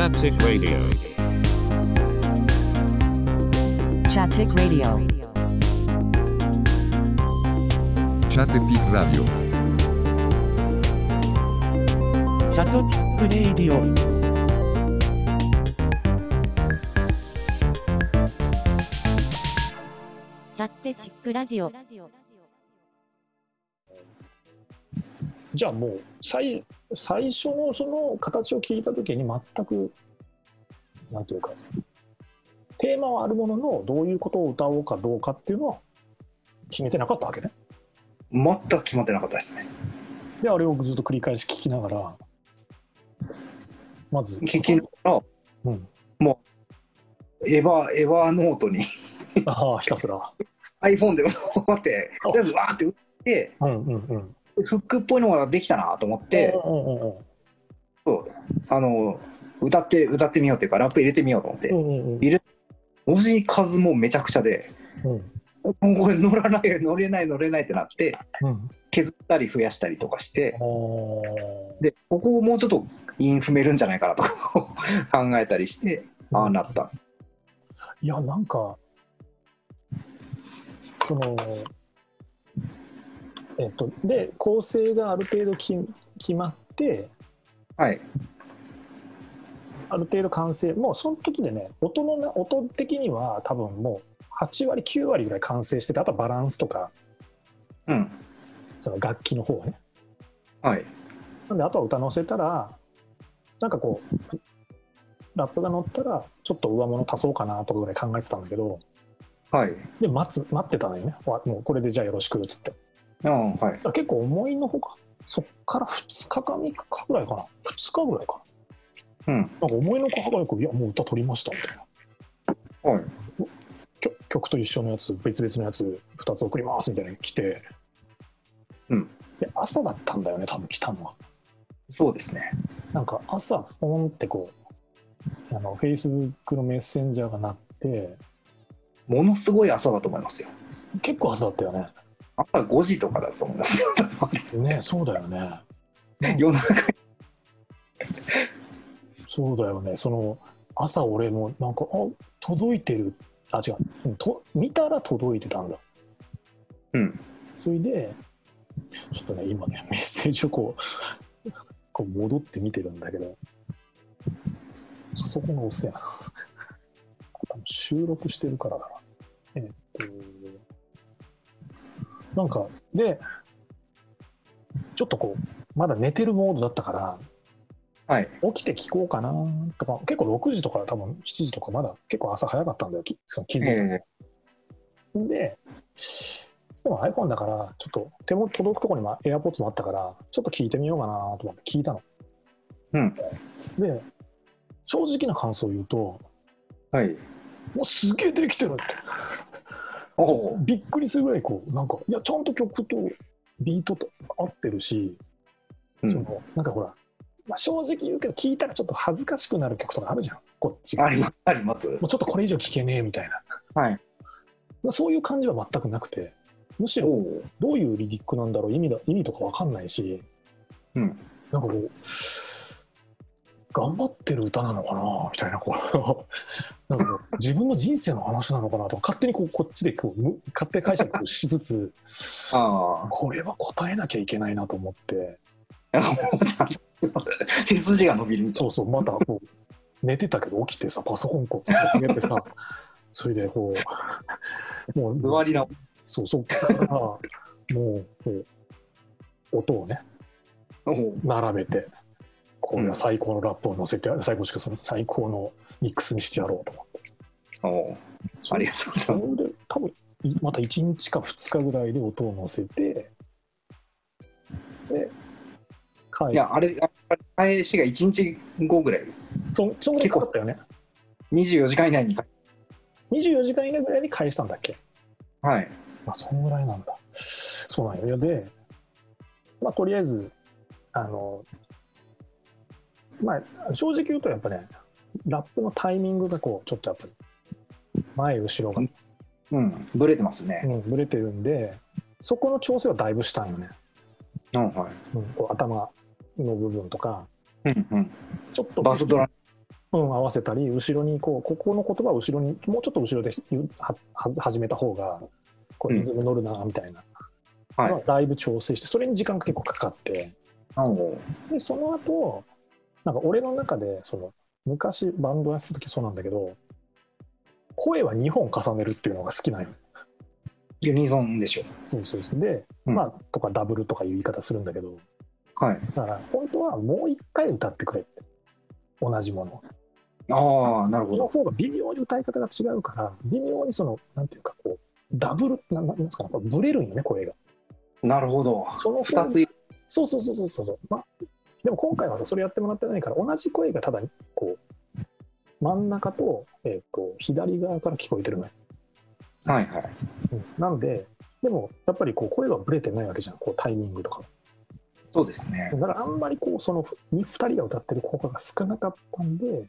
Chaptic Radio. Chaptic Radio. Chattepic Radio. シャトピックレイディオチャッテチックラジオじゃあもう最最初のその形を聞いた時に全くなんていうかテーマはあるもののどういうことを歌おうかどうかっていうのは決めてなかったわけね。全く決まってなかったですね。であれをずっと繰り返し聞きながらまず聞きながら、うんもう、エヴァ、エヴァノートにああひたすら。iPhone でこうやって、とりあえずわーって打って、うんうんうん。フックっぽいのができたなと思って、うんうんうんそうあの、歌って、歌ってみようというか、ラップ入れてみようと思って。う、んうんうん。入れ文字数もめちゃくちゃで、うん。これ乗らない、乗れない、乗れないってなって、うん。削ったり増やしたりとかして、で、ここをもうちょっと韻踏めるんじゃないかなと 考えたりして、ああなった。いやなんかそのえっとで構成がある程度き決まってはい。ある程度完成もうその時でね音のな音的には多分もう8割9割ぐらい完成しててあとはバランスとかうん。その楽器の方ねはい。なんであとは歌乗せたらなんかこうラップが乗ったらちょっと上物足そうかなとかぐらい考えてたんだけどはい。で待つ待ってたのよねわもうこれでじゃあよろしくっつってうん、はい。あ結構思いのほかそっから2日か3日ぐらいかな2日ぐらいかうん。ななんか思いのほか早くいやもう歌取りましたみたいなはい。曲曲と一緒のやつ別々のやつ2つ送りますみたいなの来て、うん、で朝だったんだよね多分来たのはそうですね。なんか朝ポンってこうあの Facebook のメッセンジャーが鳴ってものすごい朝だと思いますよ。結構朝だったよね朝5時とかだと思いますよ。ねそうだよね。夜中。に。そうだよね。その朝俺もなんかあ届いてる。あ違う。うんと見たら届いてたんだ。うん。それでちょっとね今ねメッセージをこうこう戻って見てるんだけど。パソコンが遅いな。収録してるからだな。えっとなんかでちょっとこうまだ寝てるモードだったからはい。起きて聞こうかなとか結構6時とか多分7時とかまだ結構朝早かったんだよきその気づいたえで、でも iPhone だから、ちょっと手も届くところにも AirPods もあったから、ちょっと聞いてみようかなと思って聞いたの。うんで、正直な感想を言うと、ー、はい。もうすげえできてるって。びっくりするぐらい、こう、なんか、いや、ちゃんと曲とビートと合ってるし、うんその、なんかほら、まあ、正直言うけど、聞いたらちょっと恥ずかしくなる曲とかあるじゃん、こっちが。あります。あります。もうちょっとこれ以上聞けねえみたいな。はい。まあそういう感じは全くなくて、むしろ。どういうリリックなんだろう意味だ意味とかわかんないし、うんなんかこう頑張ってる歌なのかなみたいなこう なんか自分の人生の話なのかなとか勝手にこうこっちでこうむ勝手に解釈しつつあこれは答えなきゃいけないなと思って背筋が伸びるそうそうまたこう寝てたけど起きてさパソコンこうつなげてさ それでこうもうな。座りな。そうそっからもうこう音をね。並べてこれは最高のラップを乗せて、最高しかその最高のミックスにしてやろうと思って。おお。ありがとうございます。それで多分いまた1日か2日ぐらいで音を乗せてで帰いや、あれ、あれ返しが1日後ぐらい、そそんぐらいかかったよね。24時間以内に。24時間以内ぐらいに返したんだっけ？はい。まあそんぐらいなんだ。そうなんよ。でまあとりあえずあのまあ正直言うとやっぱねラップのタイミングがこうちょっとやっぱり前後ろが、うん。ブレてますね。うん、ぶれてるんでそこの調整はだいぶしたんよね、うん、はい。うん、こう頭の部分とかうん、うん。ちょっとバスドラ。うん、合わせたり後ろにこうここの言葉を後ろにもうちょっと後ろではは始めた方がこうリズム乗るなみたいな、はいまあだいぶ調整してそれに時間が結構かかってでその後なんか俺の中でその昔バンドやってた時そうなんだけど声は2本重ねるっていうのが好きなんよユニゾンでしょ。そうそうそうで、うんまあとかダブルとかいう言い方するんだけどはい。だから本当はもう一回歌ってくれって同じものああ、なるほそのど。方が微妙に歌い方が違うから微妙にそのなんていうかこうダブルなんなんですかねブレるんよね声がなるほど。その二ついそうそうそうそうそうそうまあでも今回はさそれやってもらってないから同じ声がただこう真ん中と,、えー、と左側から聞こえてるのよ、はいはい。うんなんででもやっぱりこう声はブレてないわけじゃんこうタイミングとかそうですね。だからあんまりこうその2人が歌ってる効果が少なかったんで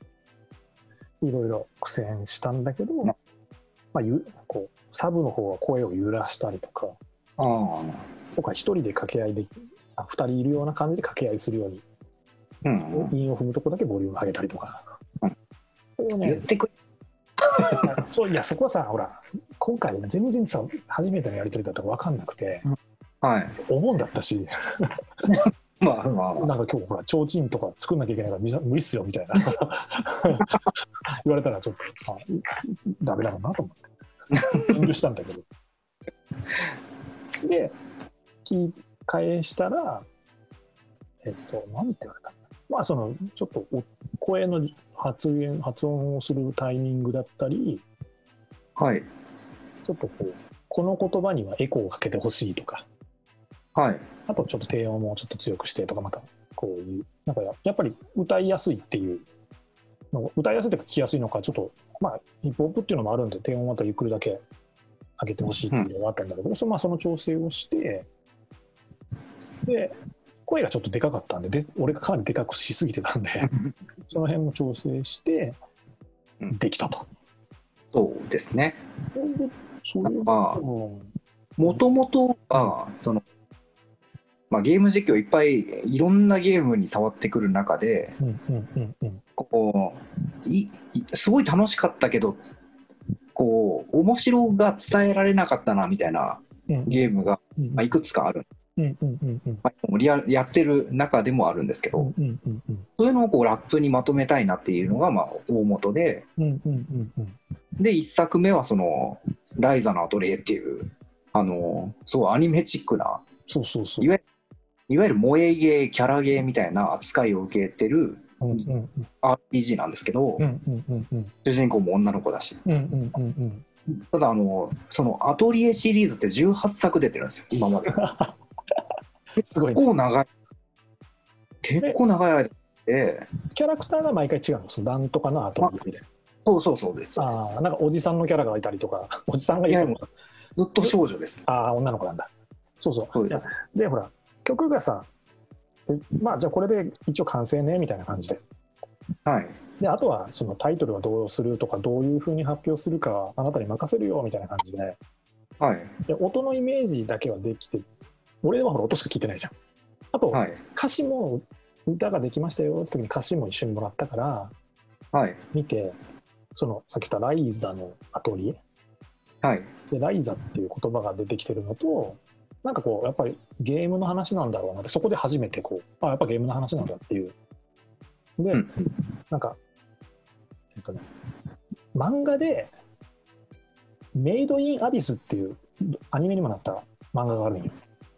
いろいろ苦戦したんだけど、うんまあ、ゆこうサブの方は声を揺らしたりとかああ。とか1人で掛け合いであ2人いるような感じで掛け合いするようにうん。韻を踏むとこだけボリューム上げたりとか。うんね、言ってくれ。そういやそこはさほら今回全然さ初めてのやり取りだったから分かんなくてはい。お盆だったしまあまあまなんか今日ほら提灯とか作んなきゃいけないからみ無理っすよみたいな言われたらちょっとあダメだろうなと思って 遠慮したんだけどで聞き返したらえっとなんて言われたまあそのちょっとお声の発言発音をするタイミングだったりあ。はい。ちょっとこうこの言葉にはエコーをかけてほしいとかはい。あとちょっと低音もちょっと強くしてとかまたこういうなんかややっぱり歌いやすいっていうの歌いやすいというか聞きやすいのかちょっとまあヒップホップっていうのもあるんで低音はまたゆっくりだけ上げてほしいっていうのがあったんだけど、そまあ、その調整をしてで声がちょっとでかかったんでで俺がかなりでかくしすぎてたんでその辺も調整してうん。できたと。そうですね。もともとは、その、まあ、ゲーム実況いっぱいいろんなゲームに触ってくる中で、うんうんうんうん。こういいすごい楽しかったけど、こう、面白が伝えられなかったなみたいなうん。ゲームが、うんまあ、いくつかある、うんうんうんうんまあ、リアルやってる中でもあるんですけど、うんうんうんうんそういうのをこうラップにまとめたいなっていうのがまあ大元で、うんうんうんうんで、一作目はその、ライザのアトリエっていう、あの、すごいアニメチックな、そうそうそう。いわいわゆる萌えゲー、キャラゲーみたいな扱いを受けてる RPG なんですけど、うんうんうんうん主人公も女の子だし。うんうんうんうんただ、あの、そのアトリエシリーズって18作出てるんですよ、今まで。すごい、結構長い。結構長い間で、キャラクターが毎回違うの、そのなんとかの後みたいな。そうそうそうです。ああ、なんかおじさんのキャラがいたりとか、おじさんがいるの？か。ずっと少女です。ああ、女の子なんだ。そうそう。そうでで、ほら、曲がさ、えまあ、じゃあこれで一応完成ね、みたいな感じで。はい。で、あとはそのタイトルはどうするとか、どういうふうに発表するかはあなたに任せるよ、みたいな感じで。はい。で音のイメージだけはできて、俺はほら音しか聞いてないじゃん。あと、はい。歌詞も歌ができましたよって時に歌詞も一緒にもらったからはい。見てそのさっき言ったライザのアトリエ？はい。でライザっていう言葉が出てきてるのとなんかこうやっぱりゲームの話なんだろうなってそこで初めてこうあやっぱゲームの話なんだっていうで、うんなんかえっとね漫画で「メイド・イン・アビス」っていうアニメにもなった漫画があるんよ、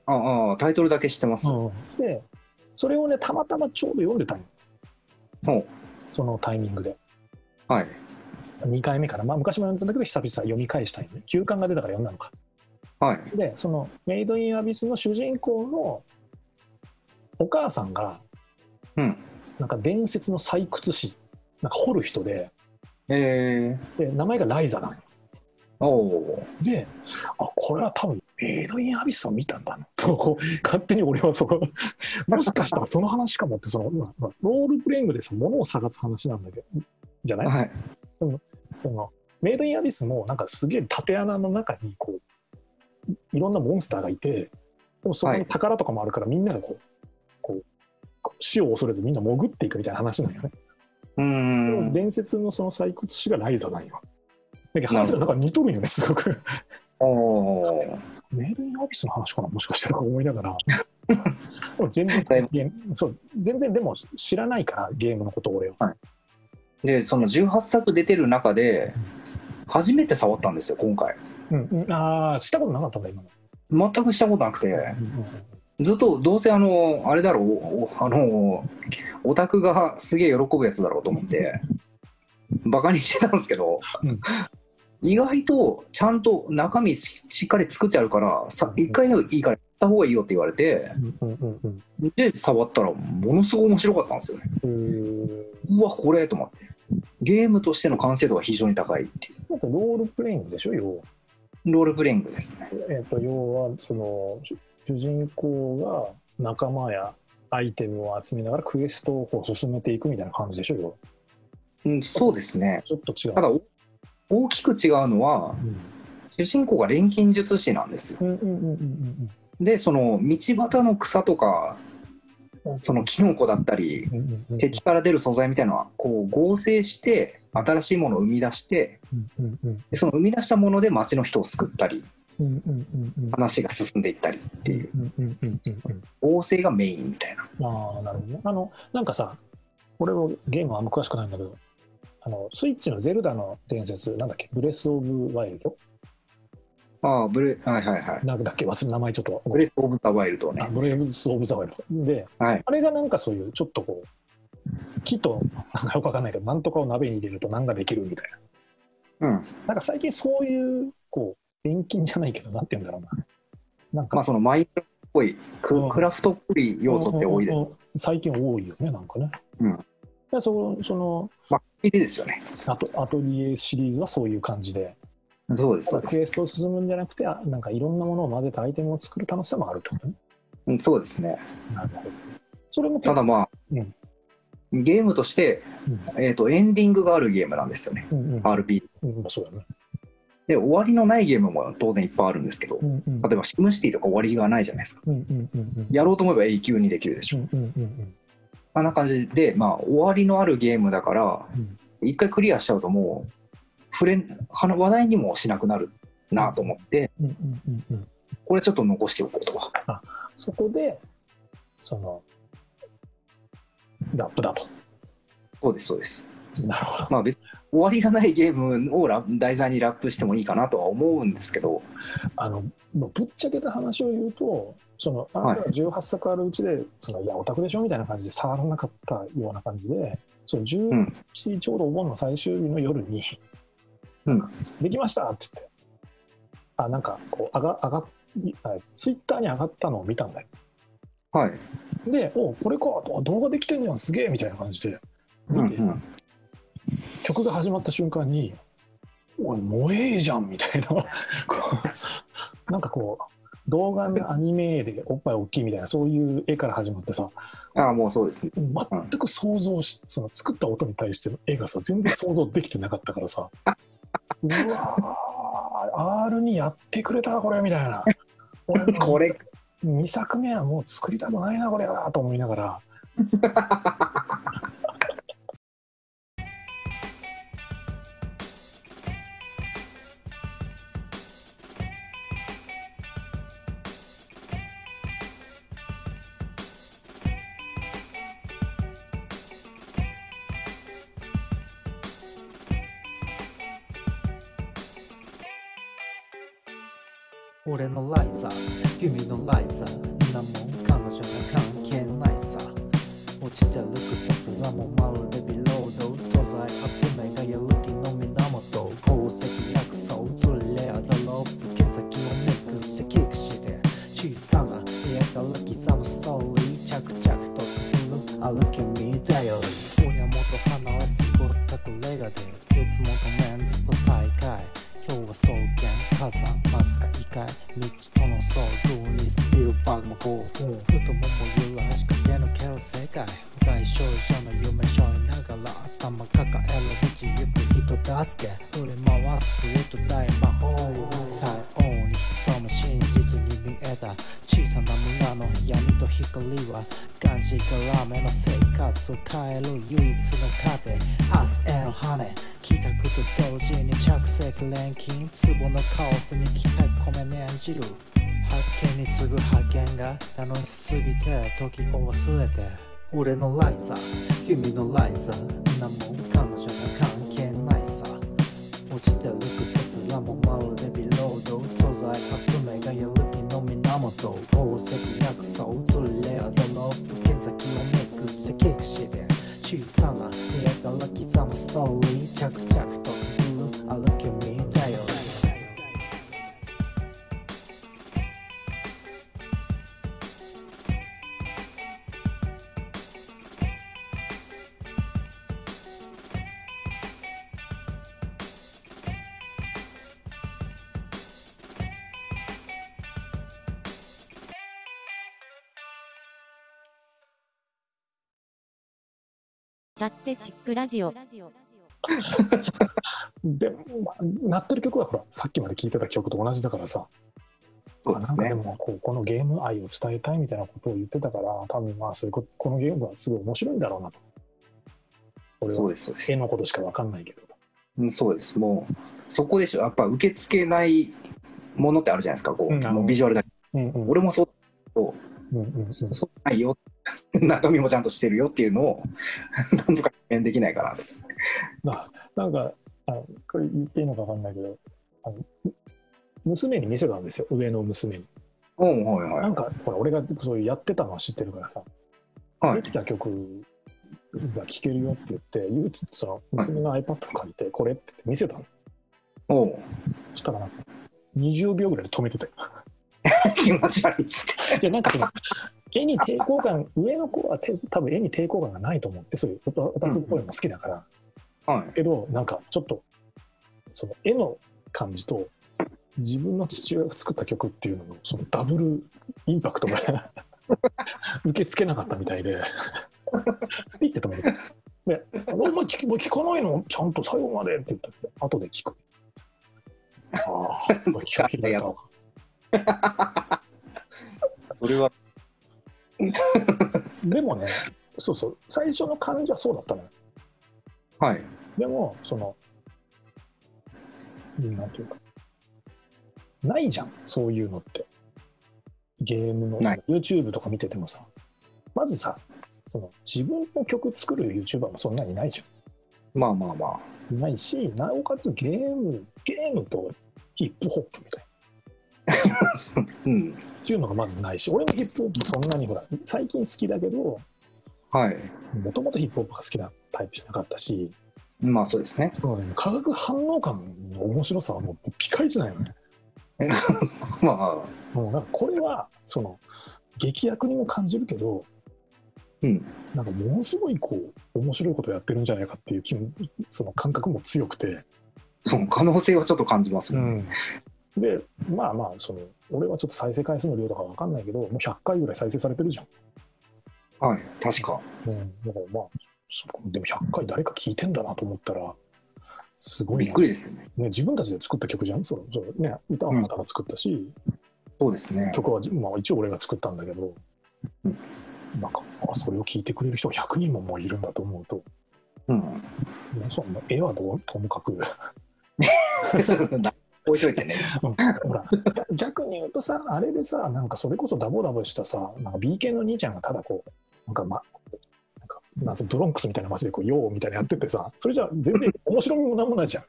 ああ、タイトルだけ知ってます。でそれをねたまたまちょうど読んでたんよほう。そのタイミングで。はい。2回目から、まあ、昔も読んだんだけど久々読み返したいね。休刊が出たから読んだのか。はい。でそのメイド・イン・アビスの主人公のお母さんがうん。なんか伝説の採掘師なんか掘る人でえで名前がライザなの。よー、おー。であこれは多分メイド・イン・アビスを見たんだな と勝手に俺はその もしかしたらその話かもってその、まあまあロールプレイングでその物を探す話なんだけどじゃない？はい。そのメイド・イン・アビスもなんかすげえ縦穴の中にこういいろんなモンスターがいてでもそこに宝とかもあるからみんなでこうこう死を恐れずみんな潜っていくみたいな話なんよね。うーん。伝説のその採掘師がライザなんよ。だけど話がなんか似とるよね、すごく。おーメールインアビスの話かな、もしかしたら思いながら。全然そう、全然でも知らないから、ゲームのことを俺は。で、その18作出てる中で、初めて触ったんですよ、今回。うんうん、ああ、したことなかったんだ、今の。全くしたことなくて、うんうんずっとどうせあの、あれだろう、おあの、オタクがすげえ喜ぶやつだろうと思って、バカにしてたんですけど、うん意外とちゃんと中身ししっかり作ってあるから、さ一回でもいいからやった方がいいよって言われて、で、触ったらものすごい面白かったんですよね。うわ、これと思って。ゲームとしての完成度が非常に高いっていう。なんかロールプレイングでしょ、要は。ロールプレイングですね。えっと要はその主主人公が仲間やアイテムを集めながらクエストを進めていくみたいな感じでしょうん、そうですね。ちょっと違う。ただ、お大きく違うのは、うん主人公が錬金術師なんですよ。で、その道端の草とか、そのキノコだったり、敵から出る素材みたいなのは、こう合成して、新しいものを生み出して、その生み出したもので町の人を救ったり、話が進んでいったりっていう、合成がメインみたいな。ああなるほどね。あのなんかさ俺もゲームはあんま詳しくないんだけどあのスイッチのゼルダの伝説なんだっけ？ブレス・オブ・ワイルド？ああ、ブレ、はいはいはい。なんだっけ？忘れ名前ちょっとブレス・オブ・ザ・ワイルドね。あ。ブレス・オブ・ザ・ワイルド。ではい。あれがなんかそういうちょっとこう木となんかよくわかんないけどなんとかを鍋に入れると何ができるみたいな。うん。なんか最近そういうこう錬金じゃないけどなんて言うんだろうな。なんか、まあ、そのマイクロっぽい、クラフトっぽい要素って多いです。最近多いよねなんかね。うんでそそのまあ、いいですよね。アトアトリエシリーズはそういう感じでそうです。クエストを進むんじゃなくてあなんかいろんなものを混ぜたアイテムを作る楽しさもあるとねうんそうですね。なるほどそれもただまあ、うんゲームとして、えーと、エンディングがあるゲームなんですよね。うんうん RP。うんまあそうだねで、終わりのないゲームも当然いっぱいあるんですけど、うんうん例えばシムシティとか終わりがないじゃないですか。うんうんうんうんやろうと思えば永久にできるでしょ。うんうんうんあんな感じで、まあ、終わりのあるゲームだから、うん。一回クリアしちゃうともう、触れん、話題にもしなくなるなと思って、うんうんうんうん。これちょっと残しておこうと。そこでそのラップだと。そうです、そうです。なるほど。まあ別に終わりがないゲームをラ題材にラップしてもいいかなとは思うんですけど、あのぶっちゃけた話を言うとそのあはい。なたが18作あるうちでそのいやオタクでしょみたいな感じで触らなかったような感じでその11、うんちょうどお盆の最終日の夜にうん「できました!」って言って。あなんかこう上が上がっツイッターに上がったのを見たんだよ。はい。で「おこれか」と動画できてんじゃんすげえみたいな感じで。見て、うんうん、曲が始まった瞬間に「おいもうええじゃん」みたいな。なんかこう動画のアニメでおっぱい大きいみたいなそういう絵から始まってさ。ああ、もうそうですね。全く想像しその作った音に対しての絵がさ全然想像できてなかったからさ。うわー R にやってくれたこれみたいな。俺 もこれ、2作目はもう作りたくないなこれはと思いながら俺のライザー。君のライザー。んなも彼女も関係ないさ。落ちてる草すらもまるでビロード。素材集めがやる気の源。宝石時を忘れて俺のライザー君のライザー。チャッテチックラジオ。でも、まあ、鳴ってる曲はほらさっきまで聴いてた曲と同じだからさそうですねなんかで。もこうこのゲーム愛を伝えたいみたいなことを言ってたから多分まあそういうことこのゲームはすごい面白いんだろうなと俺はそうです、そうです絵。のことしか分かんないけどうんそうです。もう、そこでしょ。やっぱ受け付けないものってあるじゃないですか。こう、うんもうビジュアルだけ。うんうん俺もそうそうんうんうんう、そうないよ。中身もちゃんとしてるよっていうのを、なんとか表現できないかな。と。ななんかあのこれ言っていいのか分かんないけどあのむ娘に見せたんですよ。上の娘に。うん、はいはい。なんかほら俺がそういうやってたのは知ってるからさ。はい。できた曲が聴けるよって言って唯一その娘の iPad を借りてこれって見せたの。おう。そしたらなんか20秒ぐらいで止めてたよ 気持ち悪いっつって。いやなんかその絵に抵抗感上の子はて多分絵に抵抗感がないと思ってそういうオタクっぽいのも好きだから、はい。けどなんかちょっとその絵の感じと自分の父親が作った曲っていうののそのダブルインパクトが 受け付けなかったみたいでピッて止めてで「お前聞きもう聞かないの？ちゃんと最後まで」って言ったけど後で聞く ああ聞か聞いた それは、でもねそうそう最初の感じはそうだったのよ。はい。でもそのなんていうかないじゃんそういうのって。ゲームの YouTube とか見ててもさ。まずさその自分の曲作る YouTuber もそんなにいないじまあまあまあ。ゃんいないしなおかつゲームゲームとヒップホップみたいなうん。っていうのがまずないし俺もヒップホップそんなにほら最近好きだけどはい。もともとヒップホップが好きなタイプじゃなかったしまあそうですね。そのね化学反応感の面白さはもうピカイチなんよね まあ、もうなんかこれはその劇薬にも感じるけどうん。なんかものすごいこう面白いことやってるんじゃないかっていう気もその感覚も強くて、その可能性はちょっと感じますね。でまあまあその俺はちょっと再生回数の量とかわかんないけどもう100回ぐらい再生されてるじゃん、はい。確か。うん、だからまあそでも100回誰か聞いてんだなと思ったらすごいな。びっくりですよね。ね、自分たちで作った曲じゃん？そのその、ね、歌はあなたが作ったし、そうですね。曲は、まあ、一応俺が作ったんだけど、うん。なんかあそれを聴いてくれる人が100人ももういるんだと思うと。うん。その絵はどうともかく 置いといてね。ほら逆に言うとさあれでさなんかそれこそダボダボしたさなんか B 系の兄ちゃんがただこうなんかまなんかなんつうのブロンクスみたいな街でこう「ヨー」みたいなのやっててさそれじゃ全然面白みもなんもないじゃん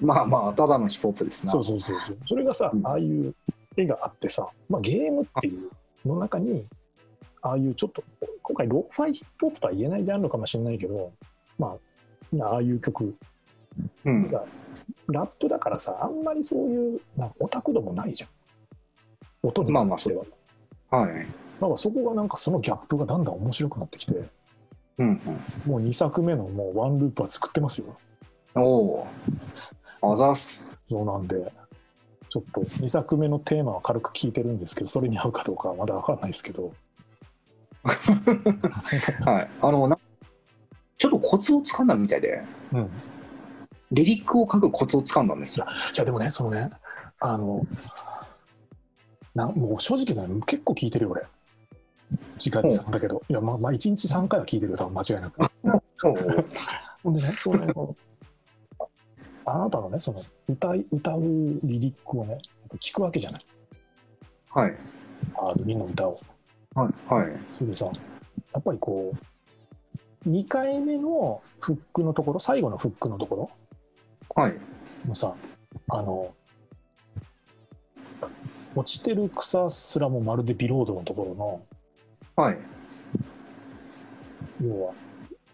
まあまあ、ただのヒップホップですな。そうそうそうそうそれがさ、うんああいう絵があってさ、まあ、ゲームっていうの中にああいうちょっと今回ローファイヒップホップとは言えないジャンルかもしれないけどまあああいう曲うん。がラップだからさあんまりそういうなんかオタク度もないじゃん音にまあまあ関しては、はい。だからそこがなんかそのギャップがだんだん面白くなってきてうん、もう2作目のもうワンループは作ってますようん。おお。あざっす。そうなんでちょっと2作目のテーマは軽く聞いてるんですけどそれに合うかどうかはまだ分かんないですけど はい。あの、なちょっとコツをつかんだみたいで、うんいリリックを書くコツをつかんだんですよ。やでもねそのねあのなもう正直ね結構聞いてるよ俺自画自賛だけどいやまあまあ1日3回は聞いてるよ多分間違いなくほんでね、その、ああなたのね、その歌い、歌うリリックをね、聞くわけじゃない。はい。ハードリの歌を。はい。はい。それでさ、やっぱりこう、2回目のフックのところ、最後のフックのところはい。もさ、あの、落ちてる草すらもまるでビロードのところの、はい。要は、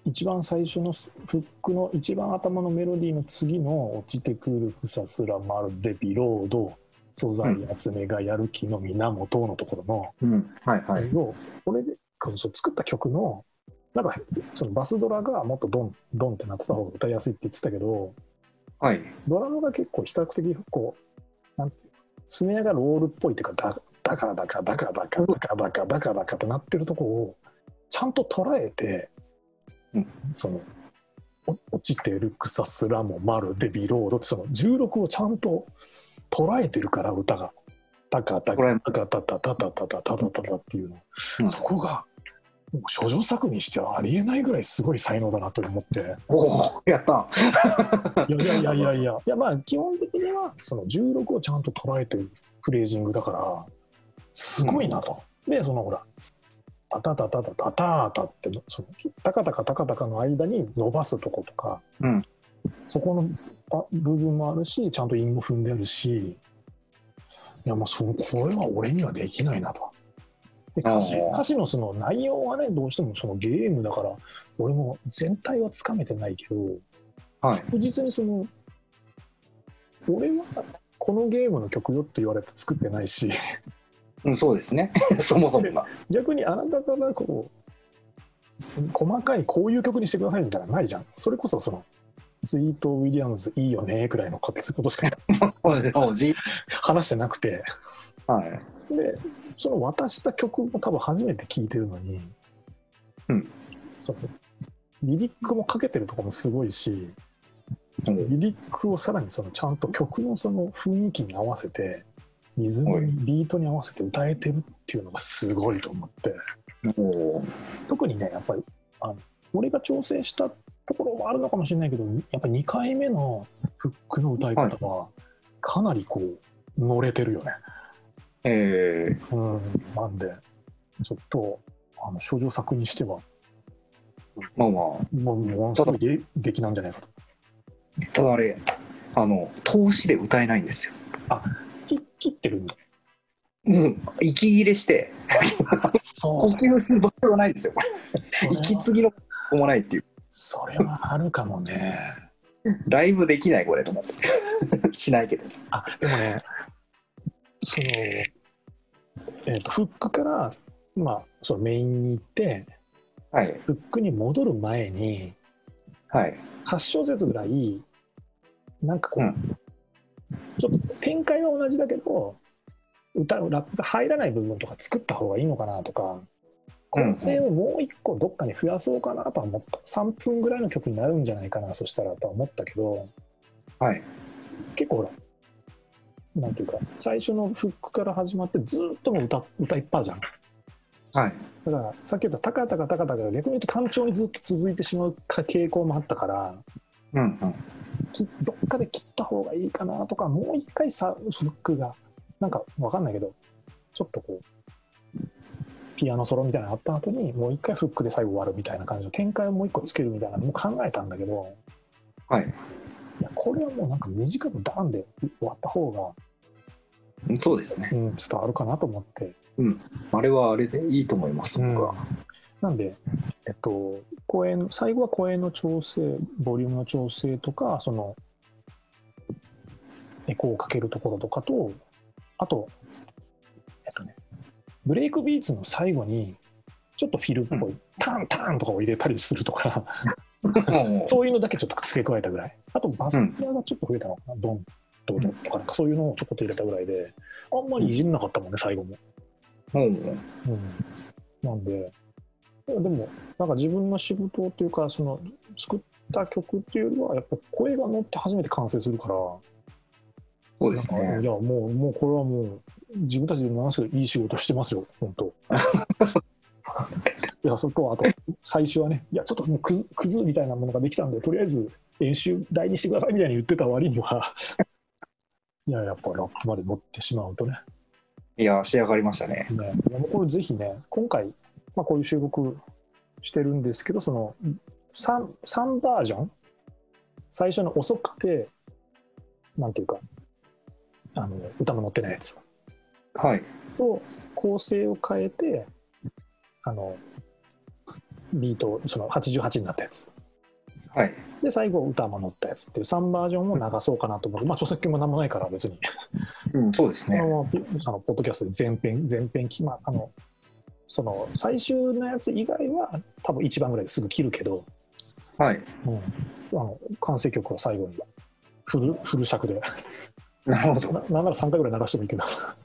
一番最初のフックの一番頭のメロディーの次の落ちてくる草すらまるでビロード、素材集めがやる気の源のところの、うん。はい。はい。をこのそう作った曲のなんかそのバスドラがもっとドンドンってなってた方が歌いやすいって言ってたけどはい。ドラムが結構比較的こうなんスネアがロールっぽいっていうかだだからだからだからだからだからだからだからだからってなってるとこをちゃんと捉えて、うんそのお落ちてる草すらもまるでビロードってその16をちゃんと捉えてるから歌が。タカタカタカタタタタタタタタっていうの、うんそこが処女作にしてはありえないぐらいすごい才能だなと思って。おお、やった。いやいやいやいやいや。いやまあ基本的にはその16をちゃんと捉えてるフレージングだからすごいなと、でそのほらタタタタタタタタってそのタカタカタカタカの間に伸ばすとことか、うん。そこのあ部分もあるしちゃんと韻も踏んであるしいやもうそのこれは俺にはできないなと。で歌詞歌詞のその内容はねどうしてもそのゲームだから俺も全体はつかめてないけどはい。確実にその俺はこのゲームの曲よって言われて作ってないしうん、そうですね。そもそもが。逆にあなたがこう細かいこういう曲にしてくださいみたいなのないじゃんそれこそそのスイート・ウィリアムズいいよねくらいのことしか 話してなくてはい。でその渡した曲も多分初めて聴いてるのに、うん。そのリリックもかけてるとこもすごいしうん。リリックをさらにそのちゃんと曲のその雰囲気に合わせてリズムにビートに合わせて歌えてるっていうのがすごいと思って。おー特にねやっぱりあの俺が調整したところもあるのかもしれないけどやっぱり2回目のフックの歌い方はかなりこう乗れてるよね。えうん、なんでちょっとあの少女作にしてはー、まあまもうものすごいで出来なんじゃないかと。あ、ただあれ、あの、投資で歌えないんですよ。き切ってるんだ。うん、息切れして、呼吸する場所がないんですよ。息継ぎのここもないっていう。それはあるかもね。ライブできないこれと思って。しないけど。あでもねその、えー、とフックから、まあ、そのメインに行ってはい。フックに戻る前にはい。8小節ぐらいなんかこう、うんちょっと展開は同じだけど歌ラップが入らない部分とか作った方がいいのかなとか構成をもう一個どっかに増やそうかなとは思った3分ぐらいの曲になるんじゃないかなそしたらとは思ったけどはい。結構ほらなんていうか最初のフックから始まってずっともう歌歌いっぱいじゃんはい。だからさっき言ったタカタカタカタカが逆に言うと単調にずっと続いてしまうか傾向もあったからうんうん。きどっかで切った方がいいかなとかもう一回さフックがなんかわかんないけどちょっとこうピアノソロみたいなのあった後にもう一回フックで最後終わるみたいな感じの展開をもう一個つけるみたいなのも考えたんだけどはい。いやこれはもうなんか短くダーンで終わった方が、そうですね。うん、伝わるかなと思って。あれはあれでいいと思います、僕は。なんで、えっと、声の最後は声の調整ボリュームの調整とかそのエコーをかけるところとかとあとえっとねブレイクビーツの最後にちょっとフィルっぽい、タンタンとかを入れたりするとかも そういうのだけちょっと付け加えたぐらい。あとバスピアがちょっと増えたのかな、ドン。ドドンとかなんかそういうのをちょこっと入れたぐらいであんまりいじんなかったもんね最後も。う、ん、なんで、でも、なんか自分の仕事っていうか、その作った曲っていうよりは、やっぱ声が乗って初めて完成するから、そうですなんかいね。や、もう、もうこれはもう、自分たちでものすごいいい仕事してますよ、本当。いや、そこ、あと、最初はね、いや、ちょっとクズクズみたいなものができたんで、とりあえず練習台にしてくださいみたいに言ってた割には、いや、やっぱラップまで持ってしまうとね、いや、仕上がりましたね。ねこれぜひね、今回、まあ、こういう収録してるんですけど、その 3, 3バージョン、最初の遅くて、なんていうか、あの歌も載ってないやつはい。と構成を変えて、あのビート、その88になったやつ。はい。で、最後、歌も載ったやつっていう3バージョンを流そうかなと思って、まあ、著作権もなんもないから、別に、うん、そうですね。あのポッドキャストで全編、全編き、まあ、あの、その最終のやつ以外は、多分一番ぐらいですぐ切るけど、はい。うん、あの完成曲は最後にフルフル尺でなるほど。ななんなら3回ぐらい流してもいいけどあ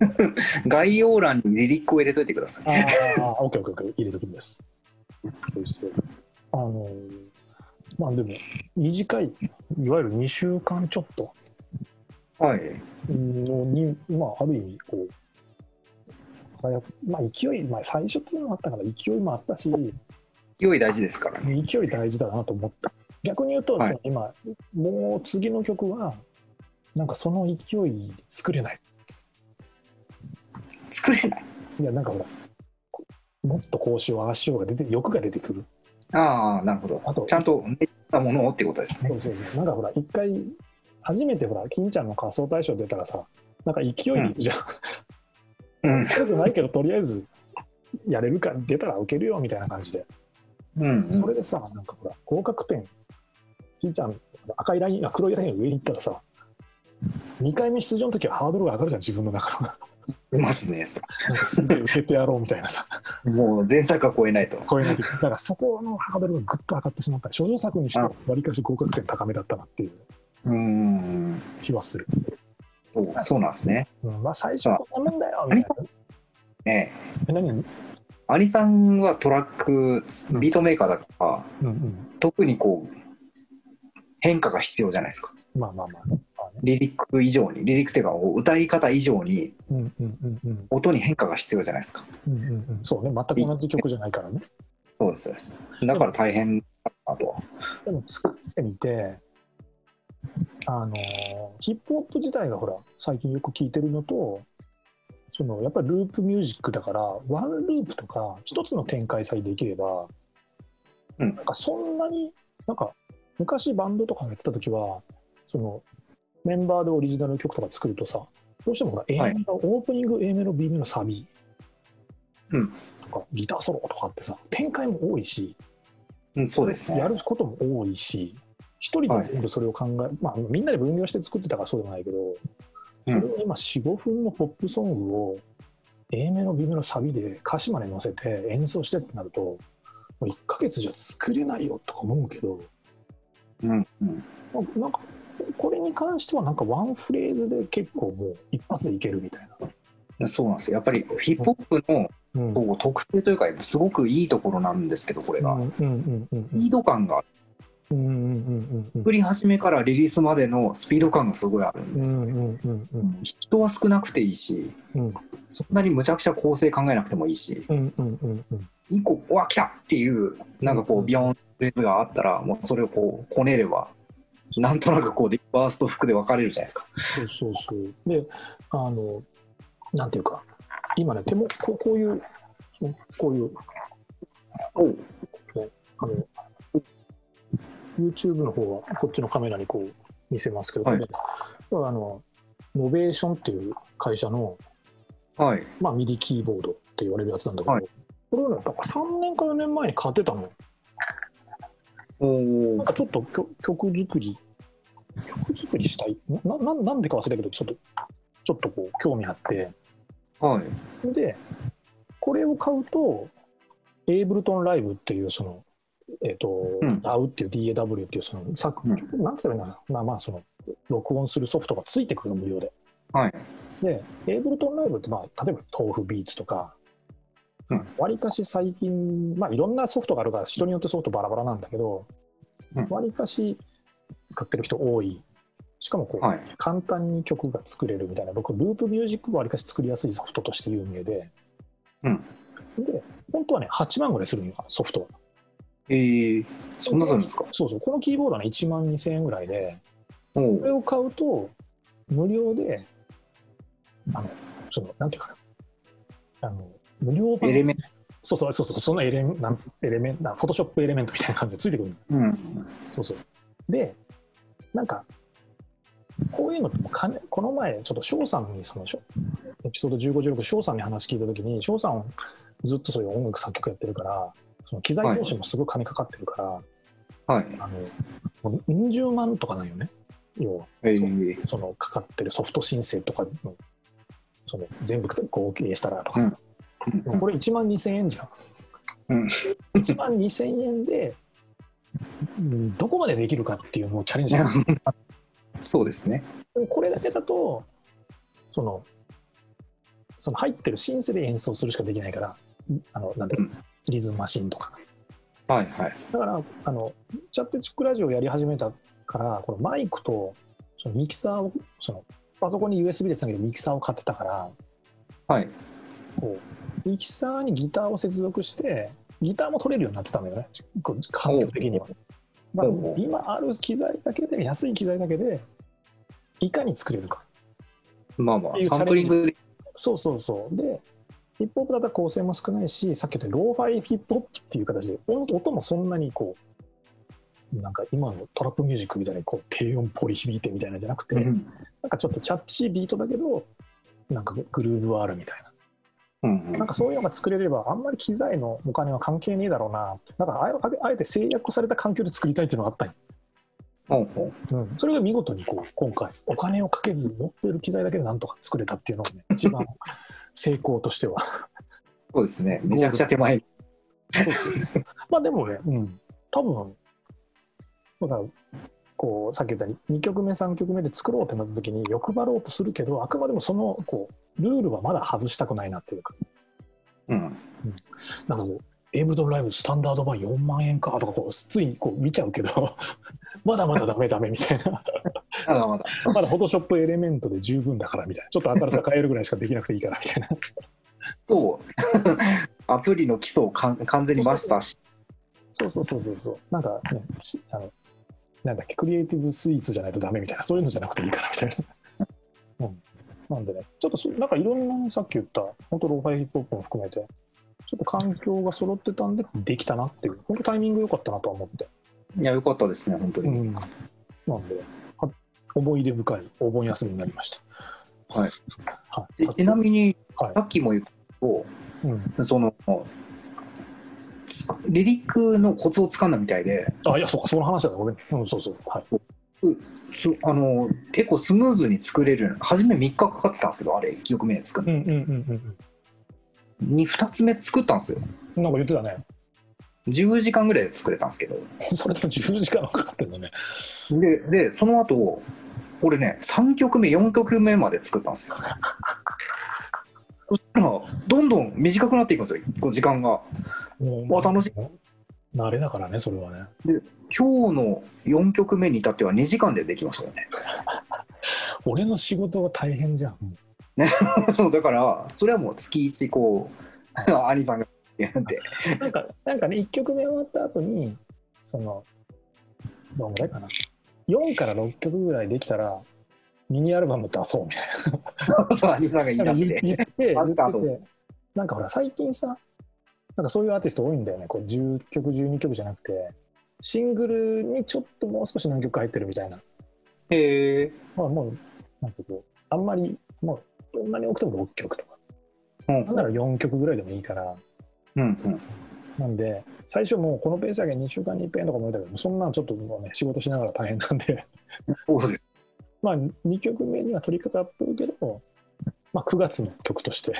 概要欄にリリックを入れといてください。あオッケーオッケーオッケー入れときますそうですあのまあでも短いいわゆる2週間ちょっとはい。のにまあある意味こう早くまあ勢い、まあ、最初っていうのもあったから勢いもあったし勢い大事ですからね。勢い大事だなと思った逆に言うと、はい今もう次の曲はなんかその勢い作れない作れない。いやなんかほらこもっとこうしようああしようが出て欲が出てくるああ、なるほど。あとちゃんと練ったものをってことですねそ。うそうそうなんかほら一回初めてほら金ちゃんの仮装大賞出たらさなんか勢いでいくじゃん、うん。強くないけどとりあえずやれるか出たら受けるよみたいな感じでうん。それでさなんかほら合格点金ちゃん赤いラインあ黒いラインが上に行ったらさ2回目出場の時はハードルが上がるじゃん自分の中のいますね。そすげえ受けてやろうみたいなさ。れもう前作は超えないと。超えない。とだからそこのハードルがぐっと上がってしまった少女作にしてはわりかし合格点高めだったなっていう。うん。気はする、そうそうなんですね。うん、まあ最初こんなもんだよみたいな。ねえ何？アリさんはトラック、ビートメーカーだから、うん。うん。特にこう、変化が必要じゃないですか。まあまあまあねまあねリリック以上に、リリックっていうか、歌い方以上に、うんうんうんうん音に変化が必要じゃないですか。うんうんうんそうね全く同じ曲じゃないからねそうです、そうです。だから大変だなとは。でも作ってみてあのヒップホップ自体がほら最近よく聞いてるのとそのやっぱりループミュージックだからワンループとか一つの展開さえできれば、うんなんかそんなになんか昔バンドとかやってた時はそのメンバーでオリジナル曲とか作るとさどうしてもほら A はい。メロ、オープニング A メロ B メロサビ。うん。とかギターソロとかってさ展開も多いしうん、そうですね。や。ることも多いし、一人で全部それを考え、まあ、みんなで分業して作ってたからそうでもないけど、うん。それを今、4、5分のポップソングを A メロ、B メロ、サビで歌詞まで載せて演奏してってなると、もう1ヶ月じゃ作れないよとか思うけど、うん、うん。まあなんか、これに関してはなんかワンフレーズで結構もう一発でいけるみたいな。そうなんですよ。やっぱりヒップホップのうん。こう特性というか、すごくいいところなんですけど、これが。うんうんうんうんスピード感が、うんうんうんうん。作り始めからリリースまでのスピード感がすごいあるんうんうですよね。んうん。うん。人は少なくていいし、うん。そんなにむちゃくちゃ構成考えなくてもいいし、うんうんうんうん。一個、うわ、来たっていう、なんかこう、ビヨーンフレーズがあったら、もうそれをこう、こねれば、なんとなくこう、バースト服で分かれるじゃないですか。そうそうそう。で、あの、なんていうか、今ね、手もこうこういう、こういう、おうあの、YouTube の方はこっちのカメラにこう見せますけど、はいこれあの、 Novation っていう会社の、はい。まあ、 MIDI キーボードって言われるやつなんだけど、はいこれをね、なんか3年か4年前に買ってたの。おおなんかちょっと曲曲作り、曲作りしたいなな。なんでか忘れたけど、ちょっと、ちょっとこう、興味あって、はい。で、これを買うと、エイブルトンライブっていう、その、えっ、と、うん DAW っていう DAW っていう、その、作うん曲、なんつうのかな、まあまあ、その、録音するソフトがついてくるの無料で。はい。で、エイブルトンライブって、まあ、例えば豆腐ビーツとかうん、わりかし最近、まあ、いろんなソフトがあるから、人によってソフトバラバラなんだけどうん、わりかし使ってる人多い。しかもこう、はい。簡単に曲が作れるみたいな、僕、ループミュージックはわりかし作りやすいソフトとして有名で、うんで、本当はね、8万ぐらいするのよ、ソフトは。えー、そんなするんですか？そうそう、このキーボードはね、1万2000円ぐらいで、これを買うと、無料で、あの、その、なんていうかな、あの、無料版エレメンそうそうそうそう、そのエレメンなんエレメンな、フォトショップエレメントみたいな感じでついてくるのうん。そうそう。で、なんか、こういうのってもう金、この前、ちょっと翔さんに、その、エピソード15、16、翔さんに話聞いたときに、翔さん、ずっとそういう音楽作曲やってるから、その機材投資もすごい金かかってるから、はい。あの、もううん十万とかなんよね？要は、えー、そのかかってるソフト申請とかの、その全部合計したらとかさ、でもこれ1万2000円じゃん。うん1万2000円で、うんどこまでできるかっていうのをチャレンジ そうですね。でもこれだけだと、その、その入ってるシンセで演奏するしかできないから、あの、なんだろう、リズムマシンとか。はいはい。だから、あの、チャットチックラジオやり始めたから、このマイクと、そのミキサーを、その、パソコンに USB でつなげるミキサーを買ってたから、はい。こう、ミキサーにギターを接続して、ギターも取れるようになってたんだよね、こう環境的には。まあ今ある機材だけで、安い機材だけで、いかに作れるか。まあまあ、サンプリングで、そうそうそう。で、ヒップホップだったら構成も少ないし、さっき言ったローファイヒップホップっていう形で、音音もそんなにこう、なんか今のトラップミュージックみたいにこう低音ポリ響いてみたいなんじゃなくて、うんなんかちょっとチャッチービートだけど、なんかグルーブはあるみたいな。うんなんかそういうのが作れれば、あんまり機材のお金は関係ねえだろうな。だからあえあえて制約された環境で作りたいっていうのがあったんうほうん、それが見事にこう今回お金をかけず持っている機材だけでなんとか作れたっていうのがね一番成功としては。うそうですね。めちゃくちゃ手前。まあでもね、うん、多分だからこうさっき言ったように2曲目3曲目で作ろうってなった時に欲張ろうとするけどあくまでもそのこうルールはまだ外したくないなっていうか。うん。なんかこうエイブドンライブスタンダード版4万円かとかこうついこう見ちゃうけど まだまだダメダメみたいな。まだまだ。まだフォトショップエレメントで十分だからみたいな。ちょっと新しさ変えるぐらいしかできなくていいからみたいな。と、アプリの基礎を完全にマスターし。そうそうそうそうそう。なんかねしあのなんだっけクリエイティブスイーツじゃないとダメみたいなそういうのじゃなくていいからみたいな、うん、なんでねちょっとそなんかいろんなさっき言った本当ローファイヒップホップも含めてちょっと環境が揃ってたんでできたなっていう本当タイミング良かったなとは思って。いや、よかったですね、本当に。うん、なんで、は思い出深いお盆休みになりました。はい。はい、でちなみに、はさっきも言ったと、い、うん、その、つリリックのコツをつかんだみたいで、あ、いや、そうか、その話だね、ごめん。うん、そうそう。はい。すあの結構スムーズに作れる初め3日かかってたんですけどあれ1曲目作るうんうんうんに2つ目作ったんですようん。なんか言ってたね。10時間ぐらいで作れたんですけどそれでも10時間かかってんだね。ででその後俺ね3曲目4曲目まで作ったんですよ そしたらどんどん短くなっていくんですよ時間がもわ楽しい。慣れだからね、それはね。今日の4曲目に至っては2時間でできましたよね 俺の仕事が大変じゃん。そうだからそれはもう月1こう 兄さんがやってなんか、なんかね、1曲目終わった後に、その、どんぐらいかな。4から6曲ぐらいできたら、ミニアルバム出そうみたいな。そう兄さんが言い出して言って、なんかほら、最近さ、なんかそういうアーティスト多いんだよね。こう10曲、12曲じゃなくて、シングルにちょっともう少し何曲か入ってるみたいな。へえまあもう、なんかこう、あんまり、もう、どんなに多くても6曲とか。うん。なんなら4曲ぐらいでもいいから。うんうん。なんで、最初もうこのペース上げ2週間に一遍とかも言ったけど、そんなのちょっともうね、仕事しながら大変なんで、まあ2曲目には取り掛かってるけど、まあ9月の曲として、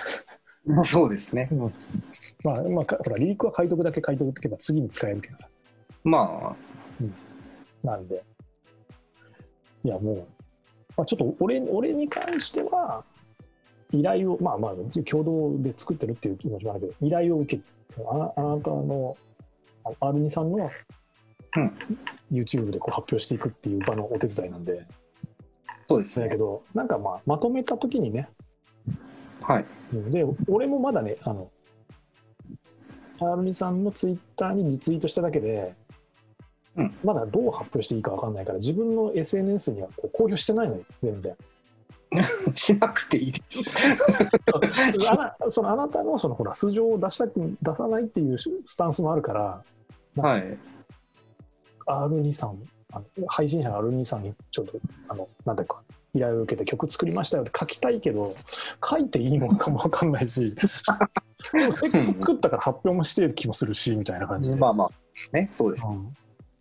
そうですねまあ、まあ、かほら、リークは書いとくだけ書いとくけば次に使えるけどさ。まなんで、いやもう、まあ、ちょっと俺俺に関しては、依頼を、まあまあ、共同で作ってるっていう気持ちもあるけど、依頼を受けああなたの、あ R2 さんのうん。YouTube でこう発表していくっていう場のお手伝いなんで、あそうですね。だけど、なんかまあ、まとめたときにね、はい。うん。で、俺もまだね、あの、R2 さんのツイッターにリツイートしただけで、うんまだどう発表していいか分かんないから自分の SNS にはこう公表してないのよ全然 しなくていいです。あなそのあなたのそのほら素性を出したく出さないっていうスタンスもあるからはい。R2 さんあの配信者の R2 さんにちょっとあのなんていうか依頼を受けて曲作りましたよって書きたいけど書いていいものかも分かんないしでもせっかく作ったから発表もしてる気もするしみたいな感じで、まあまあ、ね、そうです。うん。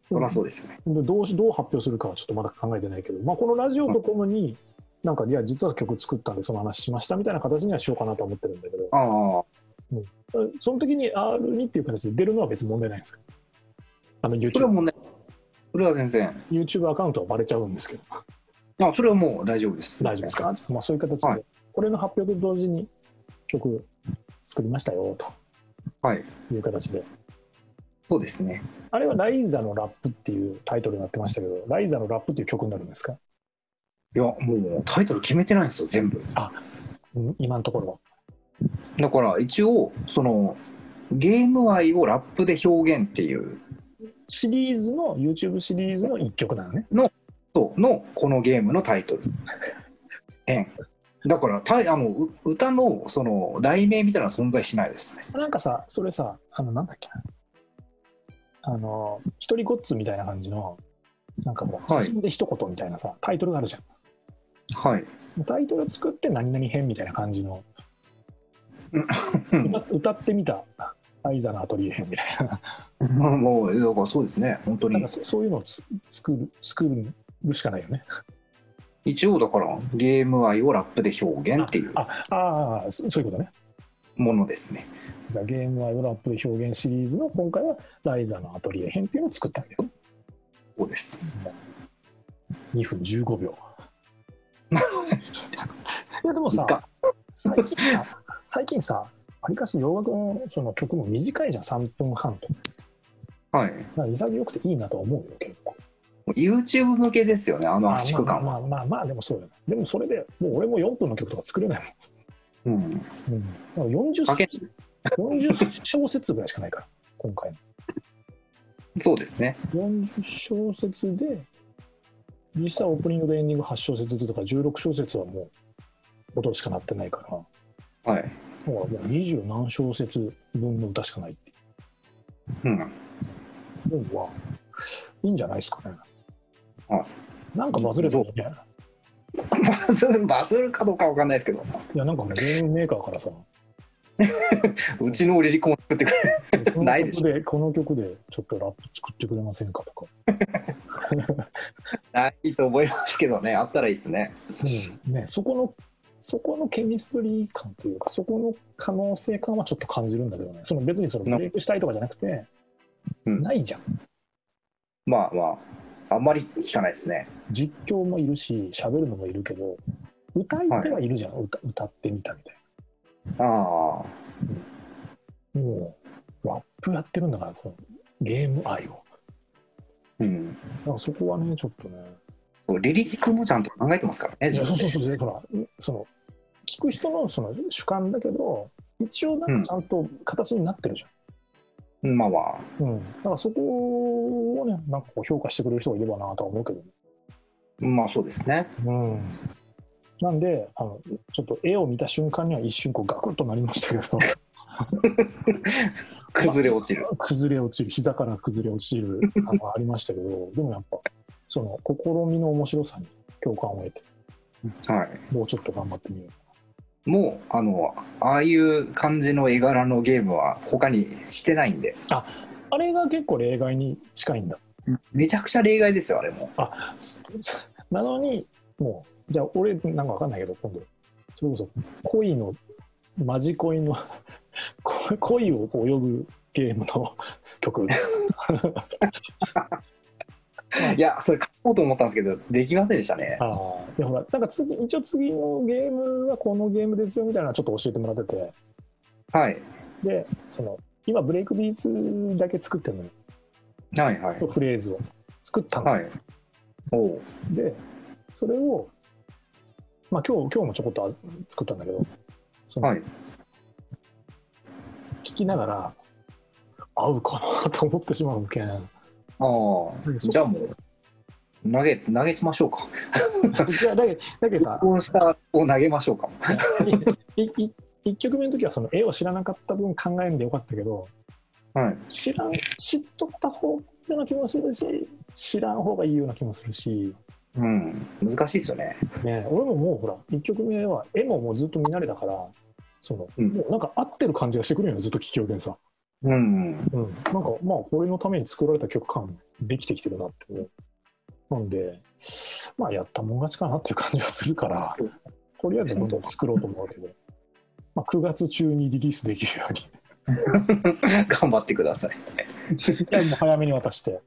そりゃそうですよね。でどうしどう発表するかはちょっとまだ考えてないけど、まあ、このラジオとともに、なんかいや実は曲作ったんでその話しましたみたいな形にはしようかなと思ってるんだけど。ああ、その時に R2 っていう形で出るのは別に問題ないんですか？あのそれは YouTube, もうね、それは全然、YouTube アカウントはバレちゃうんですけどあそれはもう大丈夫です。大丈夫ですか、まあ、そういう形で、はい。これの発表と同時に曲作りましたよと。はい。いう形で。そうですね。あれはライザのラップっていうタイトルになってましたけどライザのラップっていう曲になるんですか？いや、もうタイトル決めてないんですよ、全部。うん今のところ。はだから一応、その、ゲーム愛をラップで表現っていう。シリーズの YouTube シリーズの1曲なのね。とのこのゲームのタイトル。だからタイあのう歌のその題名みたいな存在しないですね。なんかさ、それさ、あの、なんだっけな。あの、一人ごっつみたいな感じの、なんかもう、はい写真で一言みたいなさ、タイトルがあるじゃはい。ん。タイトル作って何々編みたいな感じの、う ん歌歌ってみた、アイザのアトリエ編みたいな。もう、だからそうですね、本当になんか。そそういうのをつ作る、作るしかないよね。一応だからゲーム愛をラップで表現っていうあああ、そそういうことね。ものですね。じゃあゲームワイドラップで表現シリーズの今回はライザのアトリエ編っていうのを作ったんだよ。そうです。2分15秒。いやでもさ最近さ、最近さ、わりかし洋楽のその曲も短いじゃん、3分半と。はい。潔くていいなとは思うよ、結構。YouTube 向けですよね、あの圧縮感は。まあまあまあまあ、でもそうだよ。でもそれで、もう俺も4分の曲とか作れないうん。もん。うん、だから40かけ40小節ぐらいしかないから、今回の。そうですね。40小節で、実際オープニングでエンディング8小節とか16小節はもう音しかなってないから、はい。だからもう20何小節分の歌しかないってうん。いうのはいいんじゃないですかね。はなんかバズればいいね。バズる、バズるかどうかわかんないですけど、いや、なんかね、ゲームメーカーからさ、うちのリリコ作ってくれないでし曲で、この曲でちょっとラップ作ってくれませんかとか、ないと思いますけどね、あったらいいですね。うん。ね、そこの、そこのケミストリー感というか、そこの可能性感はちょっと感じるんだけどね、その別にそのブレイクしたいとかじゃなくて、うん。ないじゃん。まあまあ、あんまり聞かないですね。実況もいるし、喋るのもいるけど、歌い手はいるじゃん、歌歌ってみたみたいああ、な。もう、ラップやってるんだから、このゲーム愛を。うん。だからそこはね、ちょっとね、リリックもちゃんと考えてますからね、そうそうそう、ほら、その、聞く人のその主観だけど、一応なんかちゃんと形になってるじゃん。まあまあ、うん。だからそこをね、なんかこう評価してくれる人がいればなとは思うけどね。まあそうですね。うん。なんで、あの、ちょっと絵を見た瞬間には一瞬こうガクッとなりましたけど、崩れ落ちる。崩れ落ちる、膝から崩れ落ちるあのありましたけど、でもやっぱ、その試みの面白さに共感を得て、はい。もうちょっと頑張ってみよもう、あの、ああいう感じの絵柄のゲームは他にしてないんで、う。あれが結構例外に近いんだ。めちゃくちゃ例外ですよ、あれも。すなのに、もう、じゃあ俺なんかわかんないけど、今度、それこそ恋の、マジ恋の、恋 恋を泳ぐゲームの曲。いや、それ買おうと思ったんですけど、できませんでしたね。ああ、でほら、なんか次、一応次のゲームはこのゲームですよみたいなのちょっと教えてもらってて、はい。で、その、今ブレイクビーツだけ作ってるのよ、はいはい。フレーズを作ったの。はい。おうで、それを、まあ今日、今日もちょこっとあ作ったんだけど、そのはい。聞きながら、合うかなと思ってしまうけん。ああ、じゃあもう、投げ、投げましょうか。じゃあだけどだけどさ録音したを投げましょうか。いい1曲目の時はその絵を知らなかった分考えんでよかったけどはい。知らん知っとった方ような気もするし知らん方がいいような気もするし、うん。難しいですよね。ね、俺ももうほら1曲目は絵ももうずっと見慣れたからその、うんもうなんか合ってる感じがしてくるよねずっと聴きようでさ、うん。うん、なんかまあ俺のために作られた曲感できてきてるなって思う。なんでまあやったもん勝ちかなっていう感じがするからとりあえずどんどん作ろうと思うけど、まあ、9月中にリリースできるように。頑張ってください。いやもう早めに渡して。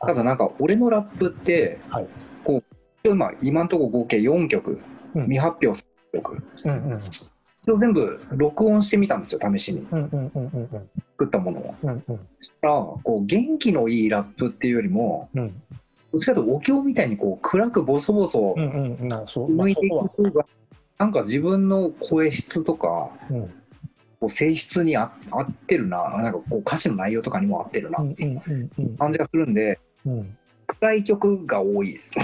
ただなんか、俺のラップって、はい。こう、今、今のところ合計4曲、うん。未発表3曲、うんうん。それを全部録音してみたんですよ、試しに。うんうんうんうんうん作ったものを。うんうん。そしたら、こう、元気のいいラップっていうよりも、うん。どっちかというとお経みたいにこう暗くボソボソ向いていく方が、なんか自分の声質とか、うん。こう性質にあ合ってるな、なんかこう歌詞の内容とかにも合ってるなうんっていう感じがするんで、うん。暗い曲が多いです。ち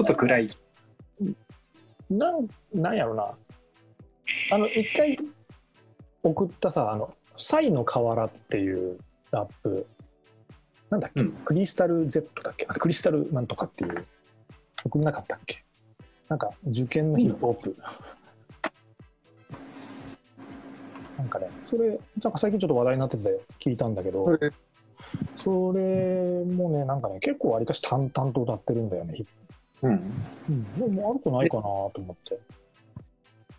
ょっと暗い。なんなんやろな。あの一回送ったさあの「サイの河原」っていうラップ。なんだっけ、うん。クリスタル Z だっけ？あクリスタルなんとかっていう。送んなかったっけ？なんか受験のヒップホップ、なんかねそれなんか最近ちょっと話題になってて聞いたんだけど、それもねなんかね結構わりかし淡々と歌ってるんだよねうん。うん、でも悪くないかなと思って。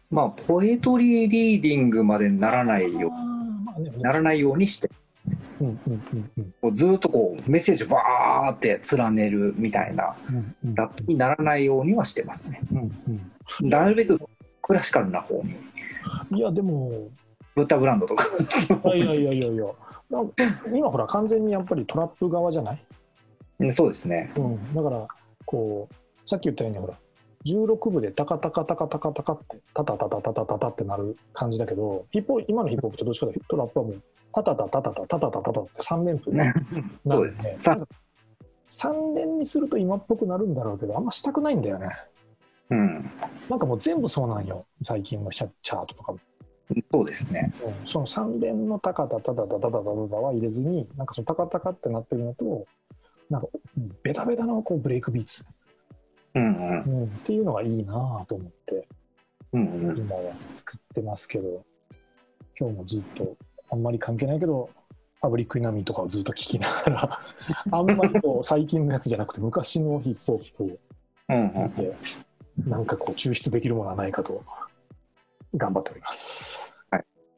まあ、ポエトリーリーディングまでならないよまあね、ならないようにして、うんうんうんうん。こうずっとこうメッセージバーって連ねるみたいなうんうん。ラップにならないようにはしてますね。うんなるべくクラシカルな方に、うんいやでもブッダブランドとか。いやいやいやいや。今ほら完全にやっぱりトラップ側じゃない、うんそうですね。うん、だからこうさっき言ったようにほら16部でタカタカタカタカタカってタタタタタタタってなる感じだけどヒップホ今のヒップホップってどっちかというとラップはもうタタタタタタタタタタって3連符なんそうですね。3連にすると今っぽくなるんだろうけどあんましたくないんだよねうん、なんかもう全部そうなんよ最近のチャチャートとかもそうですね。その3連のタカタタタタタタタタタは入れずに、なんかそのタカタカってなってるのと、なんかベタベタのこうブレイクビーツ、うんうん。うん、っていうのがいいなぁと思って、うんうん。今は作ってますけど、今日もずっと、あんまり関係ないけど、パブリックイナミーとかをずっと聞きながら、あんまりこう最近のやつじゃなくて、昔のヒップホップをうんうん見て、なんかこう抽出できるものはないかと、頑張っております。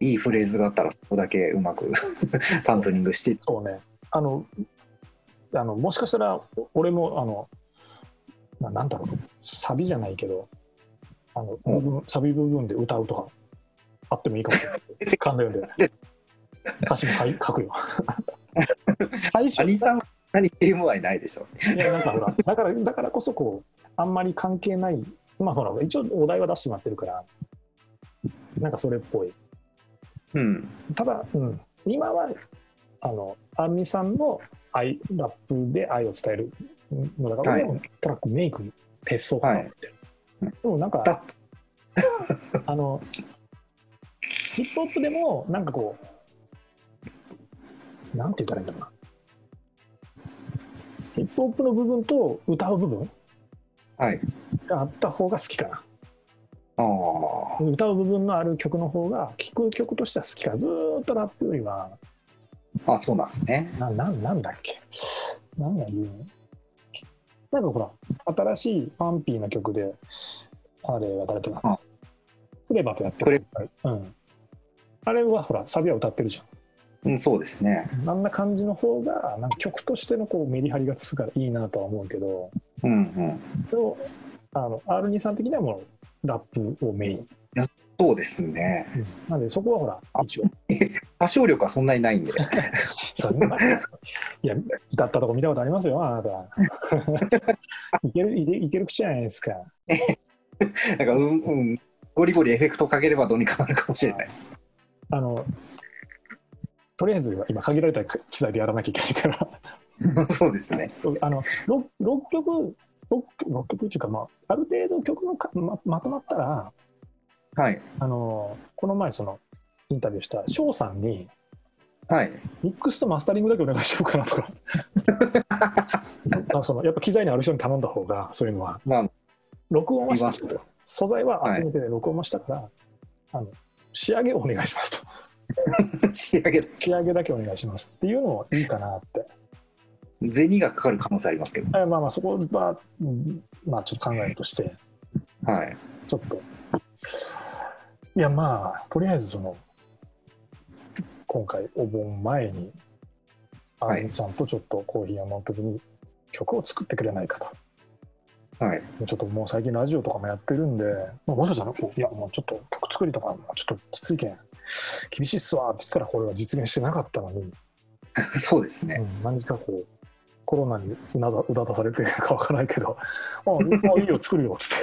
いいフレーズがあったらそこだけうまく サンプリングして。そうね。あの、あのもしかしたら、俺も、あの、ななんだろう、サビじゃないけど、あの、うん部分サビ部分で歌うとか、あってもいいかもしれない。勘だよね。歌詞も書くよ。最初兄さん何ゲーム愛ないでしょいや、なんかほら、だから、だからこそ、こう、あんまり関係ない、まあほら、一応お題は出してもらってるから、なんかそれっぽい。うんただ、うん、今はあのアンミさんの愛ラップで愛を伝えるのだから、はい。俺もトラックメイクに徹そうかなって、はい。でもなんかだ あのヒップホップでもなんかこうなんて言ったらいいんだろうな。ヒップホップの部分と歌う部分はい。があった方が好きかな。ああ歌う部分のある曲の方が聴く曲としては好きか。なずーっとラップよりは。あそうなんですね。なななんだっけ。何が言うのなんかほら、新しいパンピーな曲で、あれは誰とかあ。クレバとやってクレうん。あれはほら、サビは歌ってるじうんそうですね。ゃん。あんな感じの方が、なんか曲としてのこうメリハリがつくからいいなとは思うけど、うんうん。でも、あの、R2 さん的にはもう、ラップをメイン。そうですね。なんで、そこはほら、一応、歌唱力はそんなにないんで。そんないや、歌ったとこ見たことありますよ、あなた。いける、いけいける口じゃないですか。なんかうんうん。ゴリゴリエフェクトかければどうにかなるかもしれないです。あの、とりあえず今限られた機材でやらなきゃいけないから。そうですね。あの 6, 6曲 6, 6曲っていうか、まあ、ある程度曲のかままとまったらはい。あのこの前そのインタビューした翔さんにはい。ミックスとマスタリングだけお願いしようかなとか。あそのやっぱ機材にある人に頼んだ方がそういうのは。まあ、録音はしたいます。と素材は集めて録音もしたから、あの仕上げをお願いしますと。仕上げ、仕上げだけお願いしますっていうのもいいかなって。銭がかかる可能性ありますけど。えまあまあそこは、うんまあちょっと考えるとして。はい。ちょっといやまあとりあえずその今回お盆前にあはいのちゃんとちょっとコーヒーを飲む時に曲を作ってくれないかとはい。ちょっともう最近ラジオとかもやってるんで、まあ、もしかしたらいやもうちょっと曲作りとかもうちょっときついけん厳しいっすわって言ってたらこれは実現してなかったのに、そうですね。うん、何かこうコロナにうなだうだたされてるかわからないけど「ああいいよ作るよ」っつ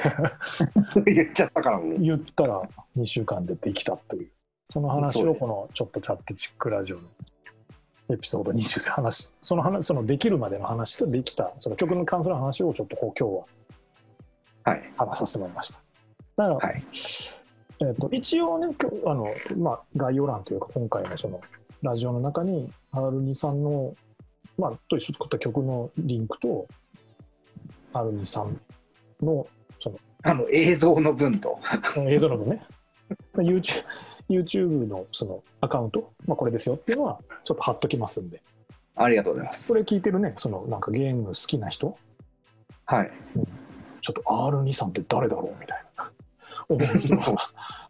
って 言っちゃったからもう。言ったら2週間でできたというその話をこのちょっとチャットチックラジオのエピソード20で話しその話そのできるまでの話とできたその曲に関する話をちょっとこう今日ははい。話させてもらいました。だから、はい。えー、と一応ね今日あの、まあ、概要欄というか今回のそのラジオの中に R2 さんの、まあ、と一緒に作った曲のリンクと R2 さんのそのあの、映像の分と。映像の分ね。YouTube, YouTube のそのアカウント、まあ、これですよっていうのはちょっと貼っときますんで。ありがとうございます。そ。れ聞いてるねそのなんかゲーム好きな人。はい。ちょっと R2 さんって誰だろうみたいな。思う人そ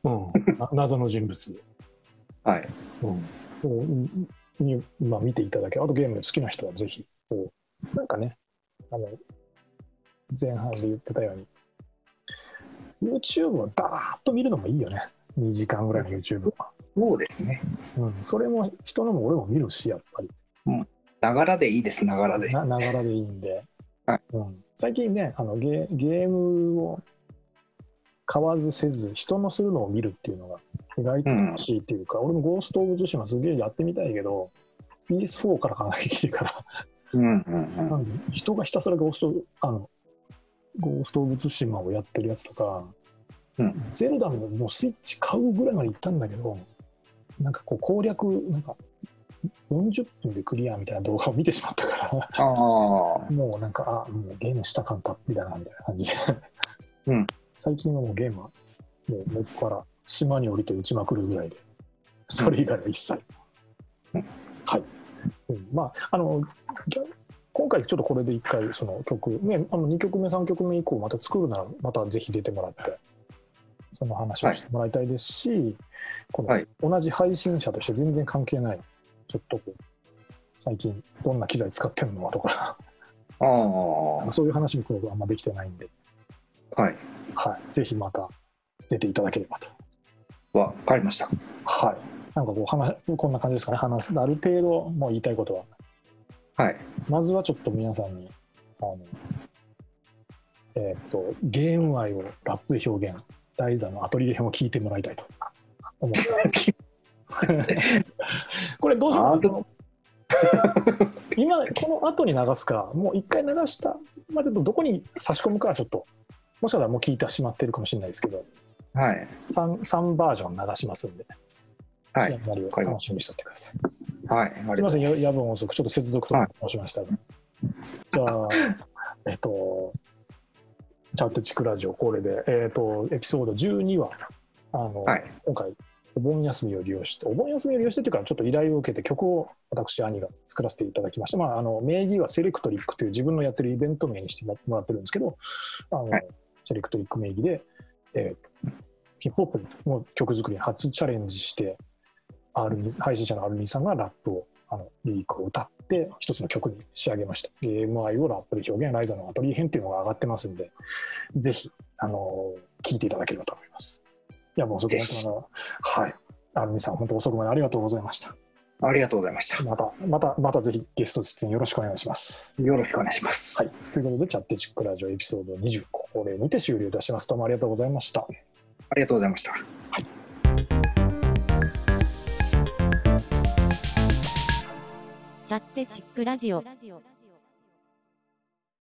うん、な謎の人物。はい。うん、に、まあ、見ていただけあとゲーム好きな人はぜひこうなんかねあの前半で言ってたように YouTube をダーッと見るのもいいよね。2時間ぐらいの YouTube は、そうですね。うん、それも人のも俺も見るしやっぱり。ながらでいいです、ながらで。なながらでいいんで、はい。うん、最近ねあのゲゲームを買わずせず人のするのを見るっていうのが意外と楽しいっていうか、俺もゴースト・オブ・ツシマすげえやってみたいけど PS4 から買わなきゃいけないから。うんうんなんで人がひたすらゴーストあのゴースト・オブ・ツシマをやってるやつとか、うん。ゼルダももうスイッチ買うぐらいまで行ったんだけどなんかこう攻略なんか40分でクリアみたいな動画を見てしまったから。もうなんか、あ、もうゲームしたかったみたいな、みたいな感じで。うん。最近はもうゲームは、もう、もっから島に降りて打ちまくるぐらいで、それ以外は一切。うんはい。うん、まあ、あの、今回ちょっとこれで一回、その曲、ね、あの2曲目、3曲目以降、また作るなら、またぜひ出てもらって、その話をしてもらいたいですし、このはい同じ配信者として全然関係ない、ちょっとこう、最近どんな機材使ってるのとか、ああ。そういう話も今日あんまできてないんで、はい。はい、ぜひまた出ていただければと。わかりました。はい。なんかこう話、こんな感じですかね、話す。ある程度、もう言いたいことは。はい。まずはちょっと皆さんに、あの、えーっと、ゲーム愛をラップで表現、大座のアトリエ編を聞いてもらいたいと思って。これどうしよあうか今、この後に流すか、もう一回流したまでとどこに差し込むかはちょっと、もしかしたらもう聞いてしまってるかもしれないですけど、はい。3, 3バージョン流しますんで、はい。仕上がりを楽しみにしておいてください。はい。すみません、夜分遅く、ちょっと接続とか申しましたが、じゃあ、えっと、チャットチクラジオ、これで、えっと、エピソード12は、あの、はい。今回、お盆休みを利用して、お盆休みを利用してというか、ちょっと依頼を受けて曲を私、兄が作らせていただきました。まあ、あの、名義はセレクトリックという自分のやってるイベント名にしてもらってるんですけど、あの、はいセレクトリック名義で、えーヒップホップの曲作りに初チャレンジして、R2 配信者の R2 さんがラップを、あの、リリークを歌って、一つの曲に仕上げました。ゲーム愛をラップで表現、ライザのアトリエ編っていうのが上がってますんで、ぜひ、あの聞いていただければと思います。いや、もう遅くなってあの、はい。R2 さん、本当遅くまでありがとうございました。ありがとうございました。また、また、またぜひゲスト出演よろしくお願いします。よろしくお願いします。はい。ということで、チャットチックラジオエピソード20、ここでにて終了いたします。どうもありがとうございました。ありがとうございました。はい、チャッテチックラジオ